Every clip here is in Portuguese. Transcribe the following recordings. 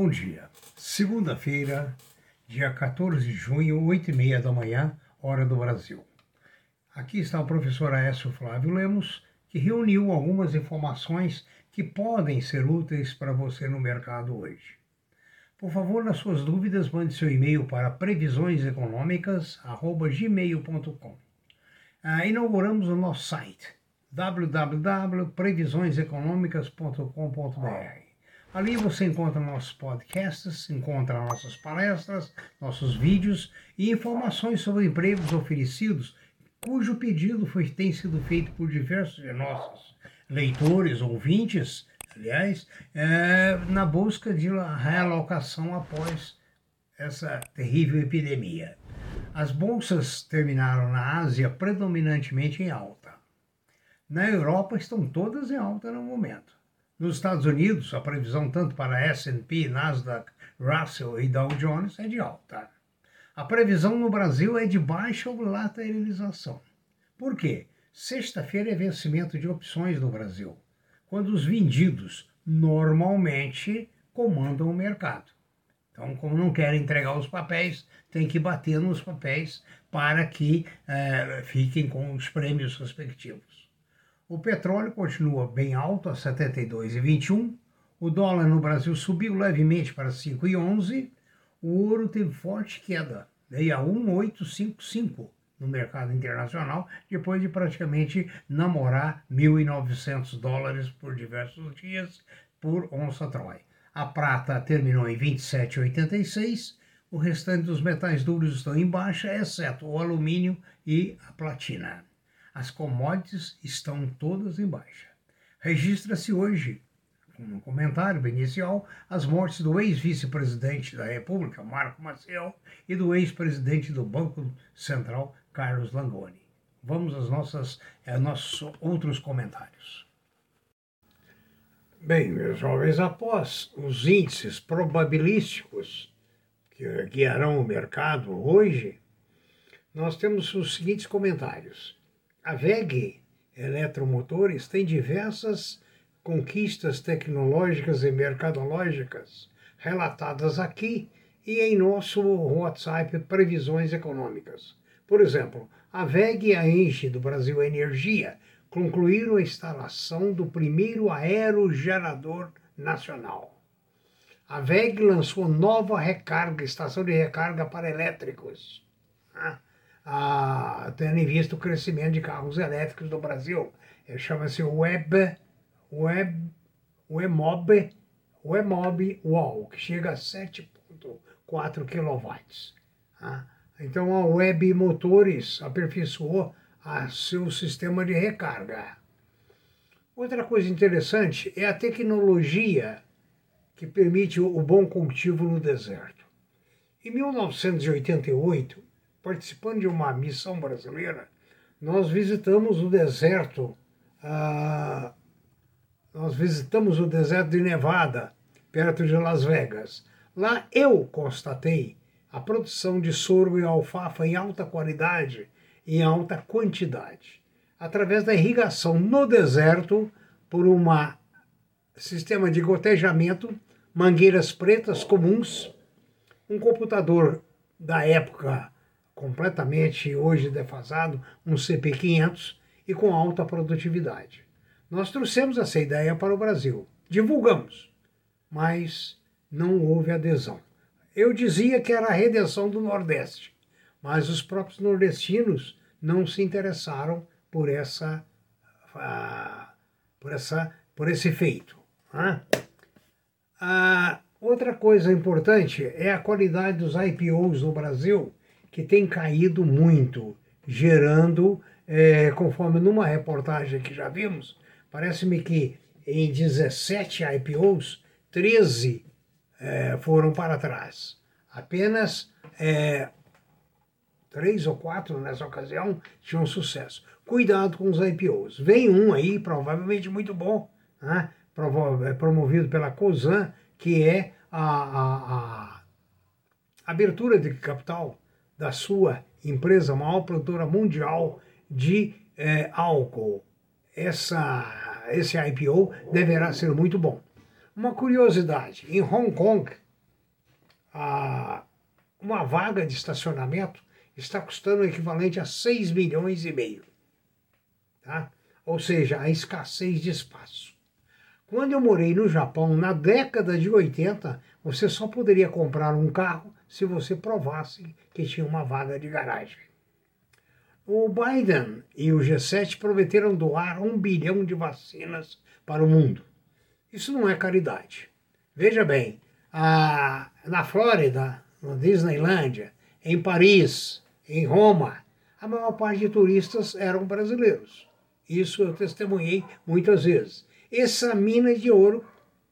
Bom dia. Segunda-feira, dia 14 de junho, 8 e meia da manhã, hora do Brasil. Aqui está o professor Aécio Flávio Lemos, que reuniu algumas informações que podem ser úteis para você no mercado hoje. Por favor, nas suas dúvidas, mande seu e-mail para previsioneseconômicas.gmail.com. Ah, inauguramos o nosso site www.previsioneseconômicas.com.br Ali você encontra nossos podcasts, encontra nossas palestras, nossos vídeos e informações sobre empregos oferecidos, cujo pedido foi, tem sido feito por diversos de nossos leitores, ouvintes, aliás, é, na busca de realocação após essa terrível epidemia. As bolsas terminaram na Ásia predominantemente em alta. Na Europa estão todas em alta no momento. Nos Estados Unidos, a previsão tanto para S&P, Nasdaq, Russell e Dow Jones é de alta. A previsão no Brasil é de baixa lateralização. Por quê? Sexta-feira é vencimento de opções no Brasil, quando os vendidos normalmente comandam o mercado. Então, como não querem entregar os papéis, tem que bater nos papéis para que é, fiquem com os prêmios respectivos. O petróleo continua bem alto a 72,21. O dólar no Brasil subiu levemente para 5,11. O ouro teve forte queda, veio a 1,855 no mercado internacional, depois de praticamente namorar 1.900 dólares por diversos dias por onça Troy. A prata terminou em 27,86. O restante dos metais duros estão em baixa, exceto o alumínio e a platina as commodities estão todas em baixa. Registra-se hoje, um comentário inicial, as mortes do ex-vice-presidente da República, Marco Maciel, e do ex-presidente do Banco Central, Carlos Langoni. Vamos às nossas eh, nossos outros comentários. Bem, meus jovens, após os índices probabilísticos que guiarão o mercado hoje, nós temos os seguintes comentários. A VEG Eletromotores tem diversas conquistas tecnológicas e mercadológicas relatadas aqui e em nosso WhatsApp Previsões Econômicas. Por exemplo, a VEG e a Enche do Brasil Energia concluíram a instalação do primeiro aerogerador nacional. A VEG lançou nova recarga, estação de recarga para elétricos. Ah, a, tendo em vista o crescimento de carros elétricos no Brasil. Chama-se Web, Web, Wemob, Wemob Wall, que chega a 7,4 kW. Tá? Então a Web Motores aperfeiçoou a seu sistema de recarga. Outra coisa interessante é a tecnologia que permite o bom cultivo no deserto. Em 1988, participando de uma missão brasileira, nós visitamos o deserto, ah, nós visitamos o deserto de Nevada, perto de Las Vegas. Lá eu constatei a produção de sorgo e alfafa em alta qualidade em alta quantidade, através da irrigação no deserto por um sistema de gotejamento, mangueiras pretas comuns, um computador da época completamente hoje defasado, um CP500 e com alta produtividade. Nós trouxemos essa ideia para o Brasil, divulgamos, mas não houve adesão. Eu dizia que era a redenção do Nordeste, mas os próprios nordestinos não se interessaram por essa, uh, por essa, por esse feito. Né? Uh, outra coisa importante é a qualidade dos IPOs no Brasil que tem caído muito, gerando, é, conforme numa reportagem que já vimos, parece-me que em 17 IPOs, 13 é, foram para trás. Apenas é, três ou quatro nessa ocasião tinham sucesso. Cuidado com os IPOs. Vem um aí, provavelmente muito bom, né? É promovido pela COSAN, que é a, a, a abertura de capital da sua empresa, maior produtora mundial de é, álcool. Essa, esse IPO deverá ser muito bom. Uma curiosidade: em Hong Kong, a, uma vaga de estacionamento está custando o equivalente a 6 milhões e meio. Tá? Ou seja, a escassez de espaço. Quando eu morei no Japão, na década de 80, você só poderia comprar um carro se você provasse que tinha uma vaga de garagem. O Biden e o G7 prometeram doar um bilhão de vacinas para o mundo. Isso não é caridade. Veja bem, a, na Flórida, na Disneylândia, em Paris, em Roma, a maior parte de turistas eram brasileiros. Isso eu testemunhei muitas vezes. Essa mina de ouro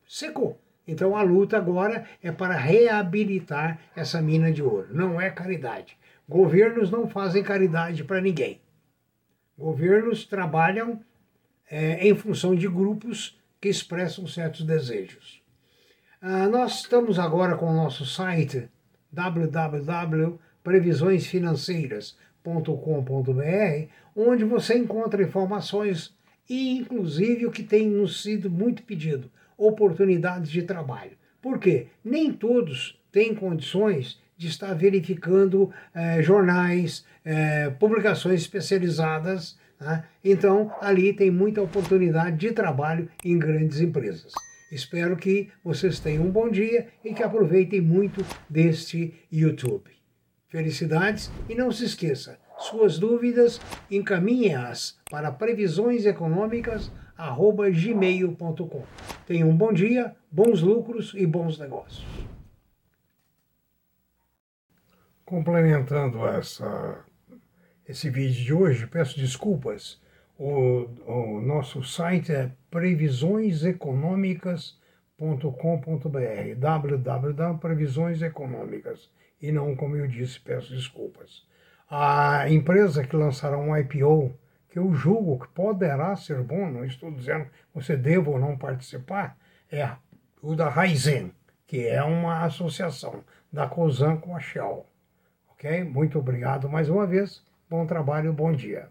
secou. Então a luta agora é para reabilitar essa mina de ouro. Não é caridade. Governos não fazem caridade para ninguém. Governos trabalham é, em função de grupos que expressam certos desejos. Ah, nós estamos agora com o nosso site www.previsõesfinanceiras.com.br, onde você encontra informações e, inclusive, o que tem nos sido muito pedido, oportunidades de trabalho. Por quê? Nem todos têm condições de estar verificando eh, jornais, eh, publicações especializadas. Né? Então, ali tem muita oportunidade de trabalho em grandes empresas. Espero que vocês tenham um bom dia e que aproveitem muito deste YouTube. Felicidades e não se esqueça, suas dúvidas encaminhe-as para previsioneseconômicas@gmail.com. Tenham um bom dia, bons lucros e bons negócios. Complementando essa, esse vídeo de hoje, peço desculpas o, o nosso site é previsioneseconômicas.com.br www.previsioneseconômicas e não, como eu disse, peço desculpas. A empresa que lançará um IPO, que eu julgo que poderá ser bom, não estou dizendo você deva ou não participar, é o da Raizen, que é uma associação da COSAN com a Shell. Ok? Muito obrigado mais uma vez. Bom trabalho, bom dia.